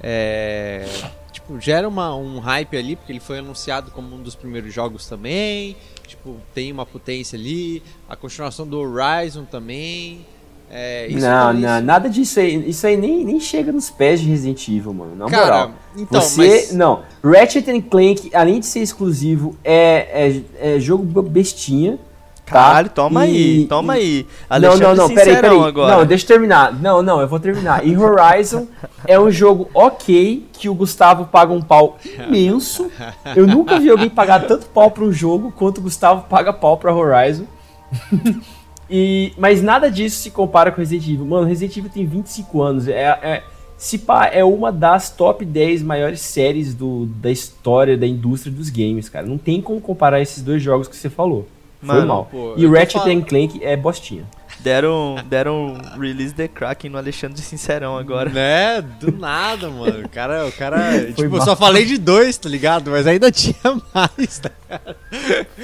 é, tipo, gera uma, um hype ali, porque ele foi anunciado como um dos primeiros jogos também, tipo, tem uma potência ali, a continuação do Horizon também. É, isso não, não, nada disso aí. Isso aí nem, nem chega nos pés de Resident Evil, mano. Na Cara, moral. então, Você. mas- Não, Ratchet and Clank, além de ser exclusivo, é, é, é jogo bestinha. Tá? Caralho, toma E- aí, toma e- aí. Não, Alexandre não, não, peraí, Sincerão peraí. agora. Não, deixa eu terminar. Não, não, eu vou terminar. E Horizon (laughs) é um jogo ok que o Gustavo paga um pau imenso. Eu nunca vi alguém pagar tanto pau pra um jogo quanto o Gustavo paga pau pra Horizon. (laughs) e, mas nada disso se compara com Resident Evil. Mano, Resident Evil tem 25 anos. É, é, se pá, é uma das top 10 maiores séries do, da história da indústria dos games, cara. Não tem como comparar esses dois jogos que você falou. Foi Mano, mal. pô, e Ratchet falando- and Clank é bostinha. Deram, deram release the Kraken no Alexandre Sincerão agora. Né? Do nada, mano. O cara, o cara (laughs) tipo, eu mal. só falei de dois, tá ligado? Mas ainda (laughs) tinha mais, tá?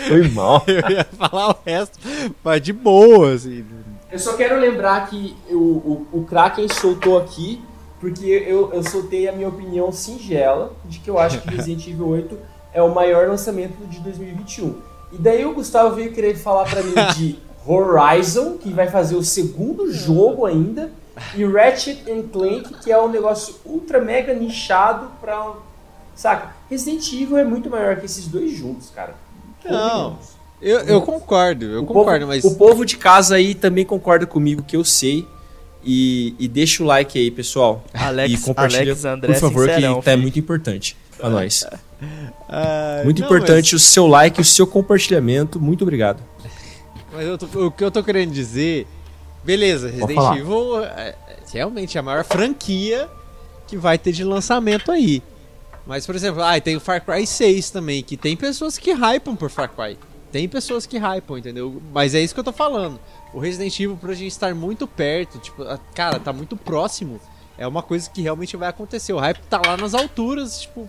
Foi mal. (laughs) Eu ia falar o resto, mas de boa, assim. Eu só quero lembrar que o, o, o Kraken soltou aqui, porque eu, eu soltei a minha opinião singela de que eu acho que Resident Evil 8 é o maior lançamento de 2021. E daí o Gustavo veio querer falar pra mim de Horizon, que vai fazer o segundo jogo ainda, e Ratchet Clank, que é um negócio ultra mega nichado pra Saca? Resident Evil é muito maior que esses dois juntos, cara. Não. Eu, eu concordo, eu o concordo, povo, mas. O povo de casa aí também concorda comigo que eu sei. E, e deixa o like aí, pessoal. (laughs) Alex, e compartilha, Alex André por favor, Sincerão, que tá filho. muito importante pra (laughs) nós. Ah, Muito não, importante o seu like, o seu compartilhamento. Muito obrigado. Mas, eu tô- o que eu tô querendo dizer. Beleza, Resident. Evil é, é realmente a maior franquia que vai ter de lançamento aí. Mas, por exemplo, ah, tem o Far Cry 6 também, que tem pessoas que hypam por Far Cry. Tem pessoas que hypam, entendeu? Mas é isso que eu tô falando. O Resident Evil, pra gente estar muito perto, tipo, cara, tá muito próximo. É uma coisa que realmente vai acontecer. O hype tá lá nas alturas, tipo,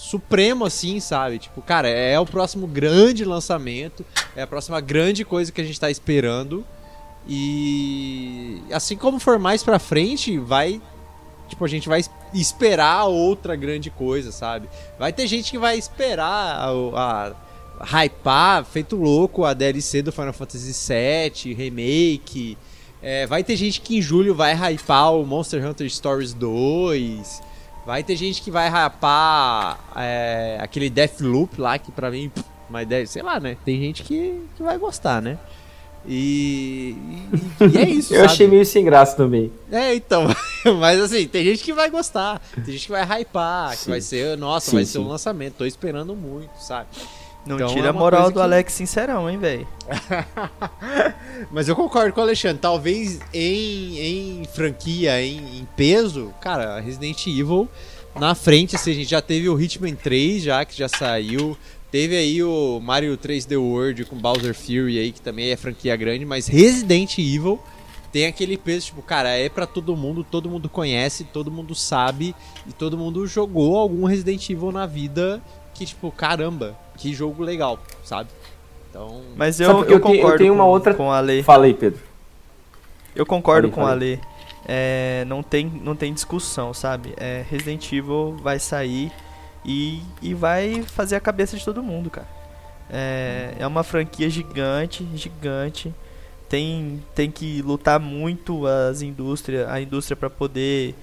supremo, assim, sabe? Tipo, cara, é o próximo grande lançamento, é a próxima grande coisa que a gente tá esperando. E assim como for mais pra frente, vai. Tipo, a gente vai es- esperar outra grande coisa, sabe? Vai ter gente que vai esperar a, a hypar, feito louco, a DLC do Final Fantasy VII, remake. É, vai ter gente que em julho vai hypar o Monster Hunter Stories 2. Vai ter gente que vai hypar é, aquele Deathloop lá, que pra mim, mas deve, sei lá, né? Tem gente que, que vai gostar, né? E, e, e é (laughs) isso, Eu sabe? achei meio sem graça também. É, então. (laughs) Mas assim, tem gente que vai gostar. Tem gente que vai hypar, que Sim. vai ser, nossa, Sim, vai ser sim. um lançamento. Tô esperando muito, sabe? Não Então tira é a moral do que- Alex Sincerão, hein, velho. (laughs) Mas eu concordo com o Alexandre. Talvez em, em franquia, em, em peso, cara, Resident Evil na frente, assim, a gente já teve o Hitman 3 já, que já saiu. Teve aí o Mario 3D World com Bowser Fury aí, que também é franquia grande, mas Resident Evil tem aquele peso, tipo, cara, é pra todo mundo, todo mundo conhece, todo mundo sabe, e todo mundo jogou algum Resident Evil na vida que, tipo, caramba, que jogo legal, sabe? Então. Mas Sabe, eu, eu eu, tenho- eu concordo tenho uma com, outra- com a lei. Fala aí, Pedro. Eu concordo Falei, com a falei. Lê. É, não, tem, não tem discussão, sabe? É, Resident Evil vai sair e, e vai fazer a cabeça de todo mundo, cara. É, é uma franquia gigante, gigante. Tem, tem que lutar muito as indústria, a indústria para poder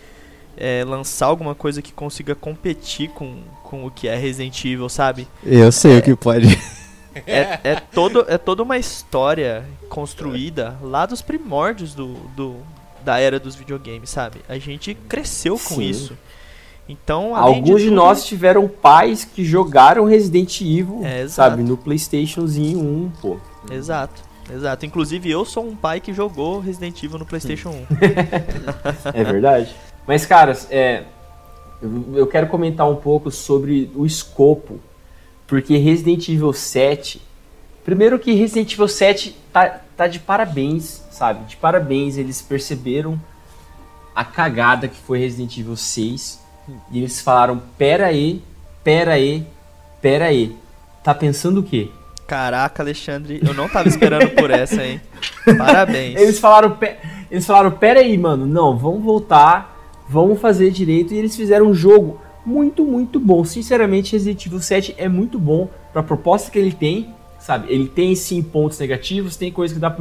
é, lançar alguma coisa que consiga competir com, com o que é Resident Evil, sabe? Eu sei o que pode. É, é, todo, é toda uma história construída lá dos primórdios do, do, da era dos videogames, sabe? A gente cresceu com Sim. isso. Então, Alguns de, tudo- nós tiveram pais que jogaram Resident Evil, É, sabe, no PlayStationzinho 1, pô. Exato, exato. Inclusive, eu sou um pai que jogou Resident Evil no PlayStation 1. (laughs) É verdade. Mas, caras, é, eu, eu quero comentar um pouco sobre o escopo. Porque Resident Evil 7. Primeiro que Resident Evil 7 tá, tá de parabéns, sabe? De parabéns, eles perceberam a cagada que foi Resident Evil 6. E eles falaram: pera aí, pera aí, pera aí. Tá pensando o quê? Caraca, Alexandre, eu não tava esperando por essa, hein? (laughs) Parabéns. Eles falaram, "Pe- eles falaram, pera aí, mano, não, vamos voltar, vamos fazer direito. E eles fizeram um jogo muito, muito bom. Sinceramente, Resident Evil 7 é muito bom pra proposta que ele tem, sabe? Ele tem sim pontos negativos, tem coisas que dá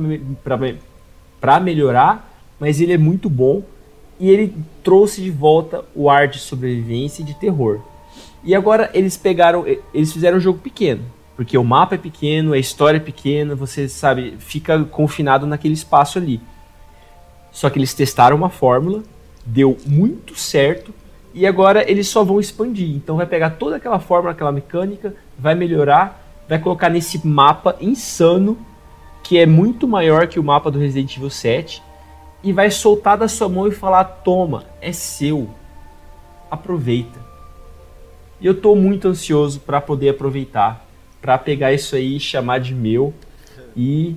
pra melhorar, mas ele é muito bom. E ele trouxe de volta o ar de sobrevivência e de terror. E agora eles pegaram, eles fizeram um jogo pequeno, porque o mapa é pequeno, a história é pequena, você sabe, fica confinado naquele espaço ali. Só que eles testaram uma fórmula, deu muito certo e agora eles só vão expandir. Então vai pegar toda aquela fórmula, aquela mecânica, vai melhorar, vai colocar nesse mapa insano que é muito maior que o mapa do Resident Evil 7 e vai soltar da sua mão e falar: "Toma, é seu. Aproveita". E eu tô muito ansioso para poder aproveitar, para pegar isso aí e chamar de meu e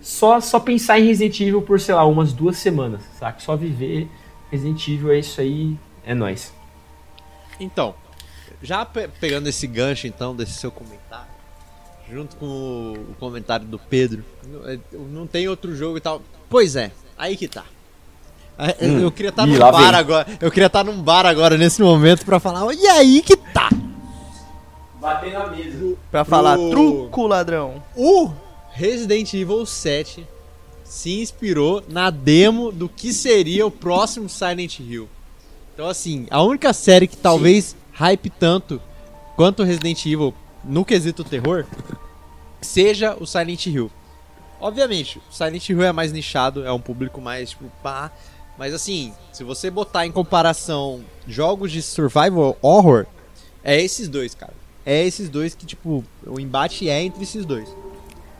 só só pensar em Resident Evil por, sei lá, umas duas semanas, saca? Só viver Resident Evil é isso aí, é nóis. Então, já pe- pegando esse gancho então desse seu comentário, junto com o, comentário do Pedro, não, tem outro jogo e tal. Pois é, aí que tá. É, eu- Hum, Eu queria estar ih, num bar vem. agora. Eu queria estar num bar agora nesse momento pra falar, e aí que tá. Bater na mesa. Pra falar truco, ladrão. O Resident Evil 7 se inspirou na demo do que seria o próximo Silent Hill. Então, assim, a única série que talvez hype tanto quanto Resident Evil no quesito terror seja o Silent Hill. Obviamente, o Silent Hill é mais nichado, é um público mais tipo pá. Mas assim, se você botar em comparação jogos de survival horror, é esses dois, cara. É esses dois que, tipo, o embate é entre esses dois.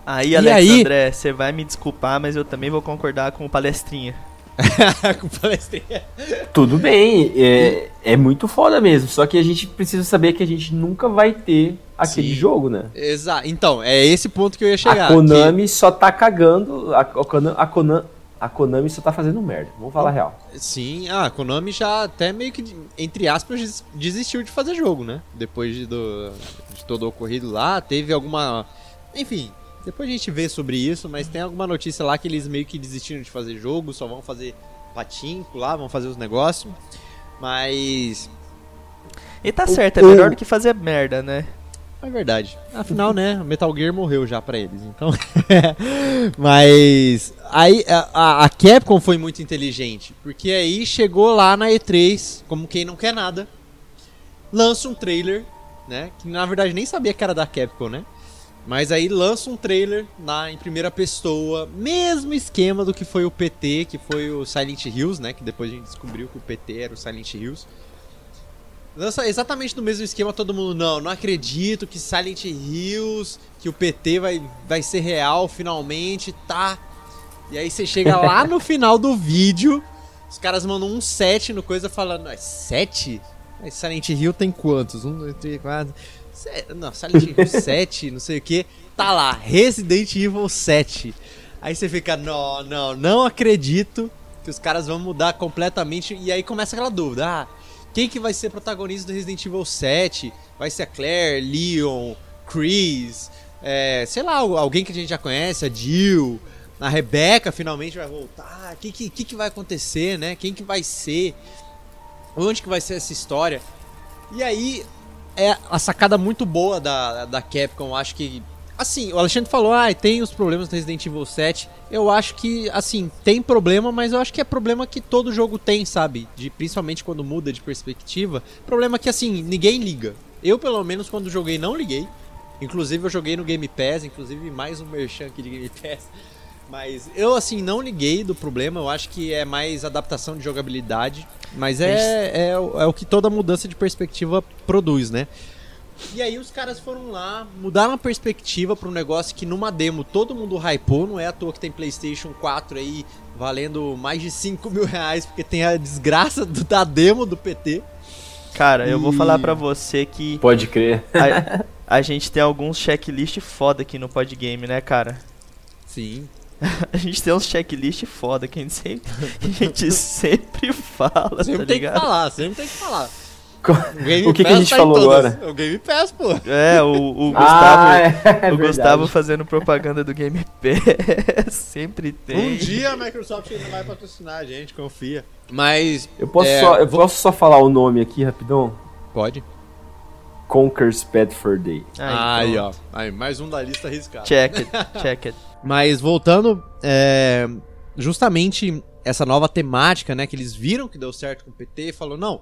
Aí, E Alex aí- André, você vai me desculpar, mas eu também vou concordar com o palestrinha. (laughs) Com palestrinha. Tudo bem, é, é muito foda mesmo. Só que a gente precisa saber que a gente nunca vai ter aquele Sim. jogo, né? Exato. Então, é esse ponto que eu ia chegar. a Konami só tá cagando. A, a, Konami, a, Konami, a Konami só tá fazendo merda. Vamos falar a real. que- sim, ah, a Konami já até meio que, entre aspas, des- desistiu de fazer jogo, né? Depois de, do, de todo o ocorrido lá, teve alguma. Enfim, depois a gente vê sobre isso, mas tem alguma notícia lá que eles meio que desistiram de fazer jogo, só vão fazer patinco lá, vão fazer os negócios. Mas. E tá certo, é melhor do que fazer merda, né? É verdade. Afinal, né, Metal Gear morreu já pra eles, então. (laughs) Mas aí a, a Capcom foi muito inteligente, porque aí chegou lá na E3, como quem não quer nada, lança um trailer, né, que na verdade nem sabia que era da Capcom, né? Mas aí lança um trailer na em primeira pessoa, mesmo esquema do que foi o PT, que foi o Silent Hills, né, que depois a gente descobriu que o PT era o Silent Hills. Lança exatamente no mesmo esquema, todo mundo, não, não acredito que Silent Hills, que o PT vai, vai ser real finalmente, tá? E aí você chega lá no (laughs) final do vídeo, os caras mandam um 7 no coisa falando, é 7? Mas Silent Hill tem quantos? 1, 2, 3, 4... Não, Silent Hill (laughs) 7, não sei o que. Tá lá, Resident Evil 7. Aí você fica, não, não, não acredito que os caras vão mudar completamente. E aí começa aquela dúvida, ah, quem que vai ser protagonista do Resident Evil 7? Vai ser a Claire, Leon, Chris, é, sei lá, alguém que a gente já conhece, a Jill, a Rebecca finalmente vai voltar. O que, que, que que vai acontecer, né? Quem que vai ser? Onde que vai ser essa história? E aí, é a sacada muito boa da, da Capcom, acho que... Assim, o Alexandre falou, ah, tem os problemas do Resident Evil 7. Eu acho que, assim, tem problema, mas eu acho que é problema que todo jogo tem, sabe? De, principalmente quando muda de perspectiva. Problema que, assim, ninguém liga. Eu, pelo menos, quando joguei, não liguei. Inclusive, eu joguei no Game Pass, inclusive mais um merchan aqui de Game Pass. Mas eu, assim, não liguei do problema. Eu acho que é mais adaptação de jogabilidade. Mas é, é, o- é o que toda mudança de perspectiva produz, né? E aí os caras foram lá, mudaram a perspectiva para um negócio que numa demo todo mundo hypou, não é à toa que tem Playstation 4 aí valendo mais de 5 mil reais, porque tem a desgraça do- da demo do PT. Cara, eu vou E- falar pra você que Pode crer. a, (laughs) a gente tem alguns checklist foda aqui no Podgame, né, cara? Sim. (laughs) A gente tem uns checklist foda que a gente sempre, que a gente sempre fala, Sempre tá tem que ligado? falar, sempre tem que falar. Game (laughs) O que que a gente tá falou todas. agora? O Game Pass, pô. É, o, o (laughs) Gustavo, Ah, é, é o. Gustavo fazendo propaganda do Game Pass, sempre tem. Um dia a Microsoft ainda vai patrocinar a gente, confia. Mas. Eu posso, É, só, eu vou- posso só falar o nome aqui rapidão? Pode. Conker's Bad Fur Day. Aí, pronto. ó. Aí, mais um da lista arriscada. Check it, (laughs) check it. Mas voltando, é, justamente essa nova temática, né, que eles viram que deu certo com o PT e falou, não,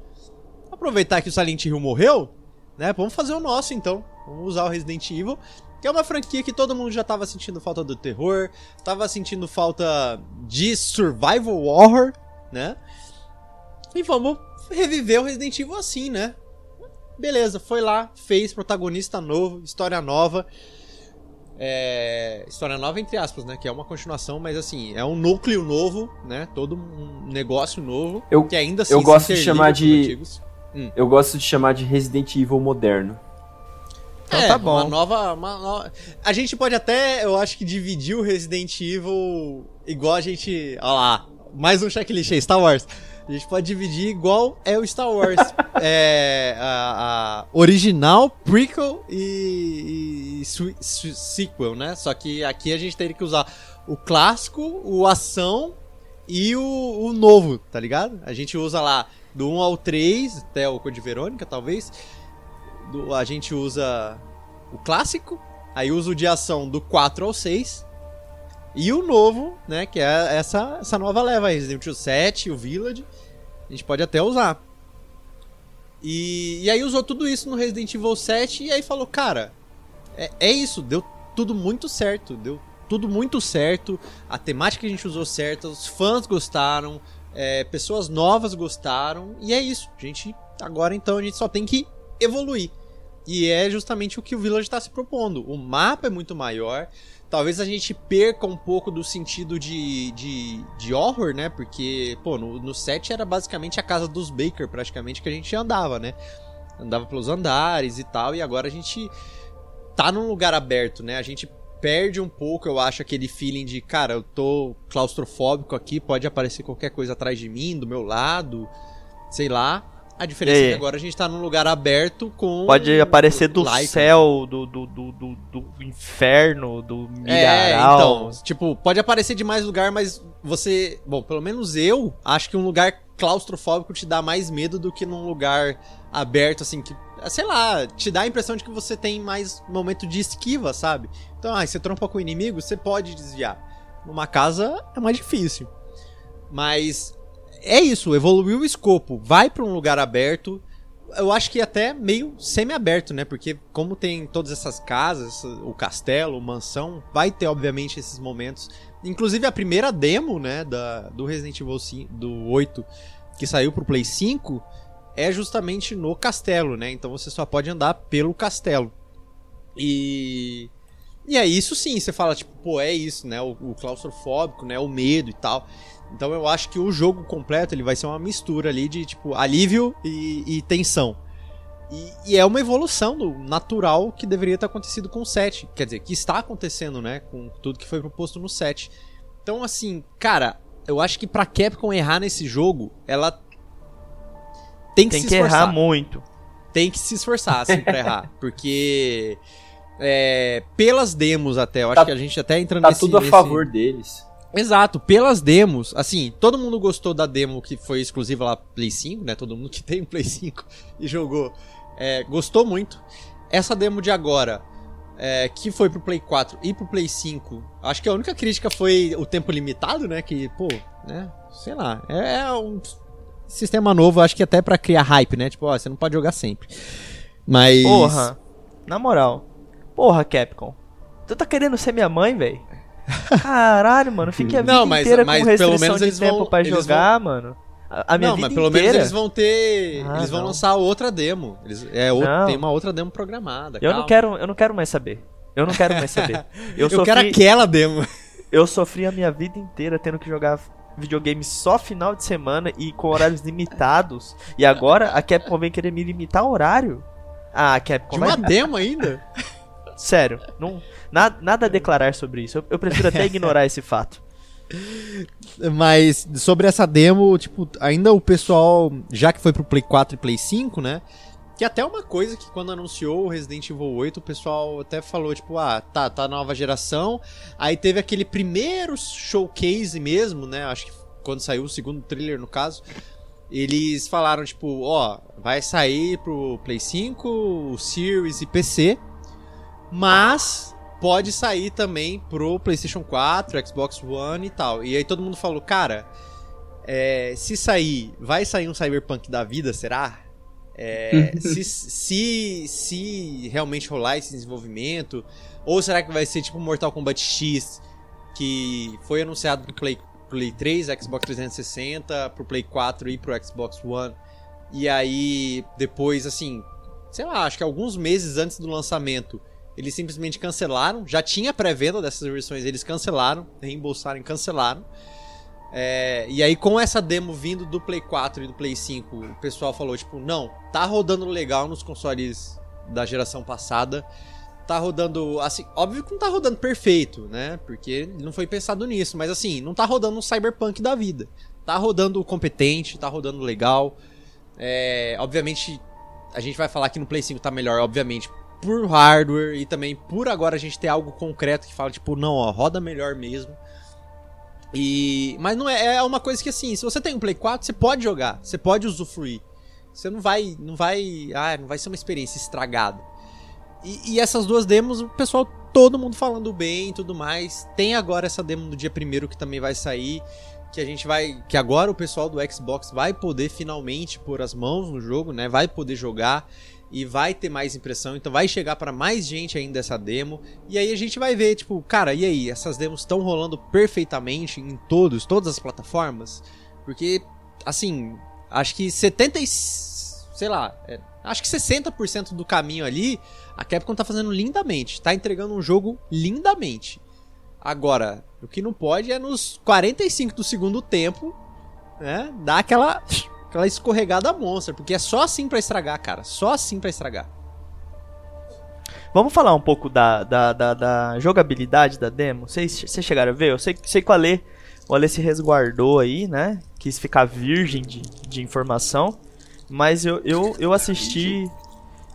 aproveitar que o Silent Hill morreu, né, vamos fazer o nosso então. Vamos usar o Resident Evil, que é uma franquia que todo mundo já tava sentindo falta do terror, tava sentindo falta de survival horror, né? E vamos reviver o Resident Evil assim, né? Beleza, foi lá, fez protagonista novo, história nova. É, história nova entre aspas, né? Que é uma continuação, mas assim, é um núcleo novo, né? Todo um negócio novo. Eu- que ainda assim eu se gosto de chamar de- antigos. Eu gosto de chamar de Resident Evil moderno. Então é, tá bom. Uma nova, uma nova- A gente pode até, eu acho que dividir o Resident Evil igual a gente. Olha lá, mais um checklist aí, Star Wars. A gente pode dividir igual é o Star Wars. (laughs) é, a, a original, prequel e, e su- su- sequel, né? Só que aqui a gente teria que usar o clássico, o ação e o, o novo, tá ligado? A gente usa lá do 1 ao 3, até o Code Verônica, talvez. Do- a gente usa o clássico, aí usa o de ação do 4 ao 6. E o novo, né, que é essa, essa nova leva aí, Resident Evil 7, o Village. A gente pode até usar. E, e aí usou tudo isso no Resident Evil 7 e aí falou, cara, é, é isso, deu tudo muito certo, deu tudo muito certo, a temática que a gente usou certa, os fãs gostaram, é, pessoas novas gostaram, e é isso. A gente, agora então, a gente só tem que evoluir. E é justamente o que o Village está se propondo. O mapa é muito maior. Talvez a gente perca um pouco do sentido de, de, de horror, né? Porque, pô, no, no set era basicamente a casa dos Baker, praticamente, que a gente andava, né? Andava pelos andares e tal, e agora a gente tá num lugar aberto, né? A gente perde um pouco, eu acho, aquele feeling de, cara, eu tô claustrofóbico aqui, pode aparecer qualquer coisa atrás de mim, do meu lado, sei lá. A diferença é que agora a gente tá num lugar aberto com. Pode aparecer do like. céu, do, do, do, do, do inferno, do milharal. É, então, tipo, pode aparecer de mais lugar, mas você. Bom, pelo menos eu acho que um lugar claustrofóbico te dá mais medo do que num lugar aberto, assim, que sei lá, te dá a impressão de que você tem mais momento de esquiva, sabe? Então, ah, você trompa com o inimigo, você pode desviar. Numa casa é mais difícil. Mas é isso, evoluiu o escopo, vai para um lugar aberto. Eu acho que até meio semi-aberto, né? Porque como tem todas essas casas, o castelo, mansão, vai ter obviamente esses momentos. Inclusive a primeira demo, né, da, do Resident Evil 5, do 8, que saiu pro Play 5, é justamente no castelo, né? Então você só pode andar pelo castelo. E. E é isso sim, você fala, tipo, pô, é isso, né? O, o claustrofóbico, né? O medo e tal. Então eu acho que o jogo completo ele vai ser uma mistura ali de, tipo, alívio e, e tensão. E, e, é uma evolução do natural que deveria ter acontecido com o 7. Quer dizer, que está acontecendo, né? Com tudo que foi proposto no 7. Então, assim, cara, eu acho que pra Capcom errar nesse jogo, ela tem que tem se que esforçar. errar muito. Tem que se esforçar, assim, pra errar. (laughs) Porque. É, pelas demos até, eu acho Tá- que a gente até entra Tá nesse. tudo a nesse- favor deles. Exato, pelas demos, assim, todo mundo gostou da demo que foi exclusiva lá Play 5, né? Todo mundo que tem Play 5 e jogou, é, gostou muito. Essa demo de agora, é, que foi pro Play 4 e pro Play 5, acho que a única crítica foi o tempo limitado, né? Que, pô, né? Sei lá, é, é um sistema novo, acho que até pra criar hype, né? Tipo, ó, você não pode jogar sempre. Mas. Porra, na moral. Porra, Capcom. Tu tá querendo ser minha mãe, velho? Caralho, mano. Fiquei a vida Não, mas- inteira mas com pelo restrição menos de eles tempo vão- pra jogar, mano. A, a minha não, vida mas pelo inteira. menos eles vão ter. Ah, eles vão não. lançar outra demo. Eles, é, outro- Não. tem uma outra demo programada. Eu calma. não quero, eu não quero mais saber. Eu não quero mais saber. (laughs) Eu, Eu, sofri, quero aquela demo. (laughs) eu sofri a minha vida inteira tendo que jogar videogame só final de semana e com horários limitados. E agora a Capcom vem querer me limitar horário? Ah, Capcom, De vai- uma demo ainda? (laughs) sério, não, nada, nada a declarar sobre isso. Eu, eu prefiro até (laughs) ignorar esse fato. Mas sobre essa demo, tipo, ainda o pessoal, já que foi pro Play 4 e Play 5, né? Que até uma coisa que quando anunciou o Resident Evil 8, o pessoal até falou, tipo, ah, tá, tá nova geração. Aí teve aquele primeiro showcase mesmo, né? Acho que quando saiu o segundo trailer, no caso. Eles falaram, tipo, ó, vai sair pro Play 5, o Series e PC. Mas pode sair também pro PlayStation 4, Xbox One e tal. E aí todo mundo falou, cara, é, se sair, vai sair um Cyberpunk da vida, será? É, (laughs) se, se, se realmente rolar esse desenvolvimento, ou será que vai ser tipo Mortal Kombat X, que foi anunciado pro Play, Play 3, Xbox 360, pro Play 4 e pro Xbox One, e aí depois, assim, sei lá, acho que alguns meses antes do lançamento, eles simplesmente cancelaram. Já tinha pré-venda dessas versões, eles cancelaram, reembolsaram e cancelaram. É, e aí, com essa demo vindo do Play 4 e do Play 5, o pessoal falou: tipo, não, tá rodando legal nos consoles da geração passada. Tá rodando, assim, óbvio que não tá rodando perfeito, né? Porque não foi pensado nisso, mas assim, não tá rodando um cyberpunk da vida. Tá rodando competente, tá rodando legal. É, obviamente, a gente vai falar que no Play 5 tá melhor, obviamente, por hardware e também por agora a gente ter algo concreto que fala, tipo, não, ó, roda melhor mesmo. E, mas não é, é uma coisa que assim, se você tem um Play 4, você pode jogar, você pode usufruir. Você não vai, não vai, ah, não vai ser uma experiência estragada. E, e essas duas demos, o pessoal, todo mundo falando bem e tudo mais. Tem agora essa demo no dia primeiro que também vai sair, que a gente vai. Que agora o pessoal do Xbox vai poder finalmente pôr as mãos no jogo, né? Vai poder jogar e vai ter mais impressão, então vai chegar para mais gente ainda essa demo. E aí a gente vai ver, tipo, cara, e aí, essas demos estão rolando perfeitamente em todos, todas as plataformas? Porque assim, acho que 70 e, sei lá, é, acho que 60% do caminho ali a Capcom tá fazendo lindamente, tá entregando um jogo lindamente. Agora, o que não pode é nos 45 do segundo tempo, né, dar aquela aquela escorregada monstra, porque é só assim para estragar, cara. Só assim para estragar. Vamos falar um pouco da, da, da, da jogabilidade da demo? Vocês, chegaram a ver? Eu sei, sei que o Ale, o Ale se resguardou aí, né? Quis ficar virgem de, de informação. Mas eu, eu, eu assisti.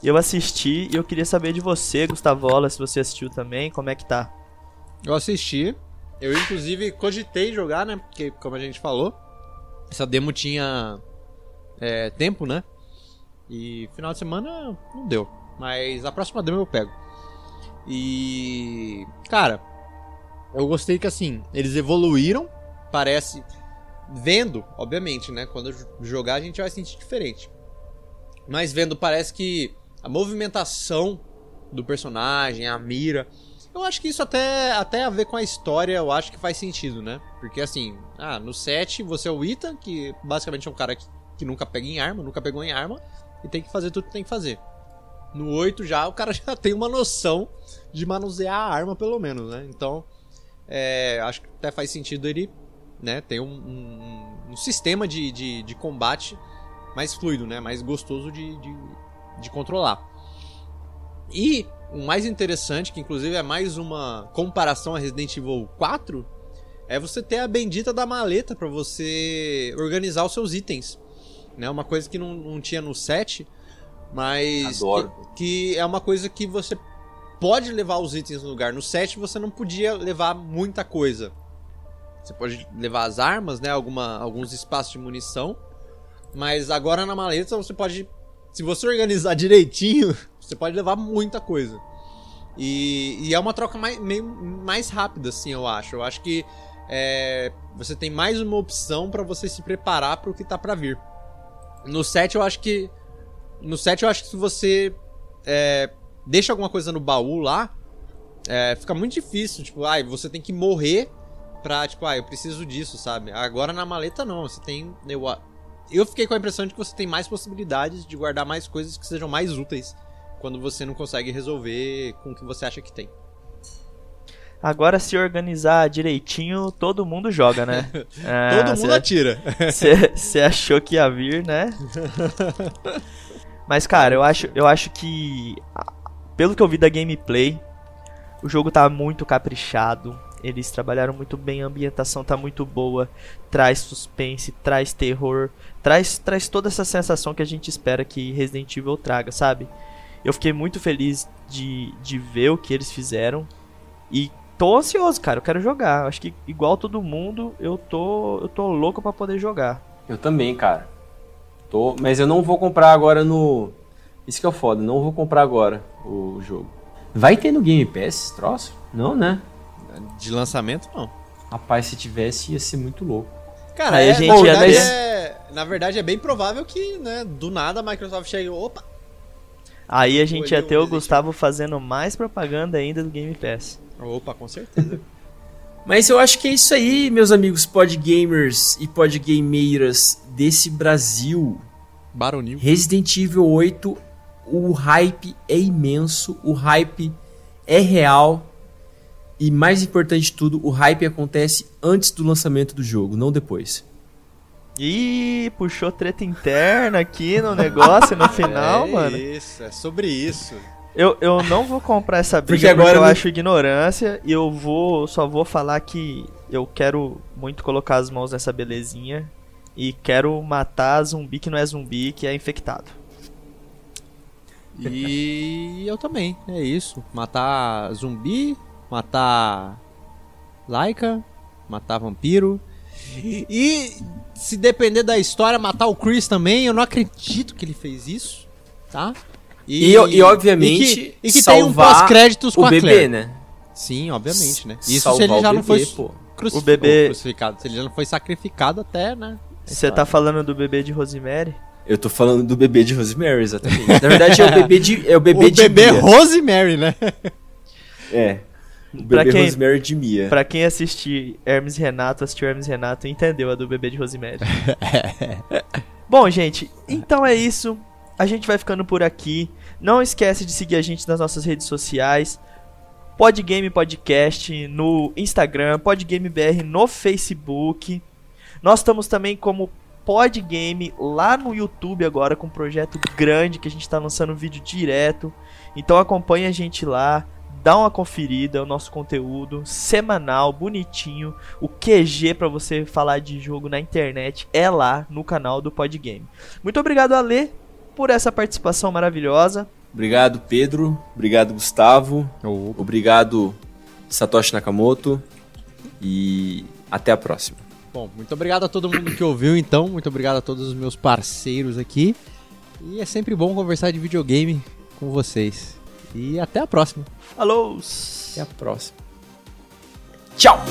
Eu assisti e eu queria saber de você, Gustavola, se você assistiu também, como é que tá? Eu assisti. Eu inclusive cogitei jogar, né? Porque, como a gente falou, essa demo tinha é, tempo, né? E final de semana não deu. Mas a próxima demo eu pego. E. Cara, eu gostei que assim, eles evoluíram. Parece. Vendo, obviamente, né? Quando jogar a gente vai sentir diferente. Mas vendo, parece que a movimentação do personagem, a mira. Eu acho que isso até, até a ver com a história, eu acho que faz sentido, né? Porque assim, ah, no 7 você é o Ethan, que basicamente é um cara que que nunca pega em arma, nunca pegou em arma, e tem que fazer tudo que tem que fazer. No 8 já, o cara (laughs) já tem uma noção de manusear a arma, pelo menos, né? Então, é, acho que até faz sentido ele né, ter um, um, um sistema de, de, de, combate mais fluido, né? Mais gostoso de, de, de controlar. E o mais interessante, que inclusive é mais uma comparação a Resident Evil 4, é você ter a bendita da maleta para você organizar os seus itens né? Uma coisa que não, não tinha no set, mas. Que, que é uma coisa que você pode levar os itens no lugar. No set você não podia levar muita coisa. Você pode levar as armas, né? Alguma, alguns espaços de munição. Mas agora na maleta você pode. Se você organizar (laughs) direitinho, você pode levar muita coisa. E, e é uma troca mais, meio, mais rápida, assim, eu acho. Eu acho que é, você tem mais uma opção para você se preparar para o que tá para vir. No 7 eu acho que. No 7 eu acho que se você é, deixa alguma coisa no baú lá, é, fica muito difícil. Tipo, ah, você tem que morrer pra, tipo, ah, eu preciso disso, sabe? Agora na maleta não, você tem. Eu, eu fiquei com a impressão de que você tem mais possibilidades de guardar mais coisas que sejam mais úteis quando você não consegue resolver com o que você acha que tem. Agora, se organizar direitinho, todo mundo joga, né? (laughs) É, todo mundo cê, atira. Você achou que ia vir, né? (laughs) Mas, cara, eu acho, eu acho que, pelo que eu vi da gameplay, o jogo tá muito caprichado. Eles trabalharam muito bem, a ambientação tá muito boa. Traz suspense, traz terror, traz, traz toda essa sensação que a gente espera que Resident Evil traga, sabe? Eu fiquei muito feliz de, de ver o que eles fizeram. E tô ansioso, cara. Eu quero jogar. Acho que igual todo mundo, eu tô, eu tô louco para poder jogar. Eu também, cara. Tô, mas eu não vou comprar agora no Isso que é o foda, não vou comprar agora o jogo. Vai ter no Game Pass esse troço? Não, né? De lançamento não. Rapaz, se tivesse ia ser muito louco. Cara, Aí é, a gente ia verdade é, na verdade é bem provável que, né, do nada a Microsoft chegue, opa. Aí a gente ia ter o Gustavo fazendo mais propaganda ainda do Game Pass. Opa, com certeza. (laughs) Mas eu acho que é isso aí, meus amigos podgamers e podgameiras desse Brasil. Baronil. Resident Evil 8, o hype é imenso, o hype é real. E mais importante de tudo, o hype acontece antes do lançamento do jogo, não depois. Ih, puxou treta interna aqui no negócio no (laughs) final, é mano. É isso, é sobre isso. Eu, eu não vou comprar essa briga porque, agora porque eu não... acho ignorância e eu vou só vou falar que eu quero muito colocar as mãos nessa belezinha e quero matar zumbi que não é zumbi, que é infectado. E eu também, é isso. Matar zumbi, matar Laika, matar vampiro. E se depender da história, matar o Chris também. Eu não acredito que ele fez isso, tá? E, e, e obviamente, e que, e que tem um pós-créditos com o a bebê, Claire. né? Sim, obviamente, né? Isso se ele já não foi. Pô. crucificou, O bebê- crucificado. Se ele já não foi sacrificado até, né? Você tá falando do bebê de Rosemary? Eu tô falando do bebê de Rosemary, exatamente. Na verdade, é o bebê de. É o bebê o de bebê Mia. Rosemary, né? É. O Pra bebê quem- Rosemary de Mia. Pra quem assistir Hermes Renato, assistiu Hermes e Renato, entendeu a do bebê de Rosemary. (laughs) Bom, gente, então é isso. A gente vai ficando por aqui. Não esquece de seguir a gente nas nossas redes sociais. Podgame Podcast no Instagram, Podgame BR no Facebook. Nós estamos também como Podgame lá no YouTube agora com um projeto grande que a gente está lançando vídeo direto. Então acompanhe a gente lá, dá uma conferida, o nosso conteúdo semanal, bonitinho. O QG para você falar de jogo na internet é lá no canal do Podgame. Muito obrigado Ale por essa participação maravilhosa. Obrigado, Pedro. Obrigado, Gustavo. Obrigado, Satoshi Nakamoto. E até a próxima. Bom, muito obrigado a todo mundo que ouviu, então. Muito obrigado a todos os meus parceiros aqui. E é sempre bom conversar de videogame com vocês. E até a próxima. Falou! Até a próxima. Tchau!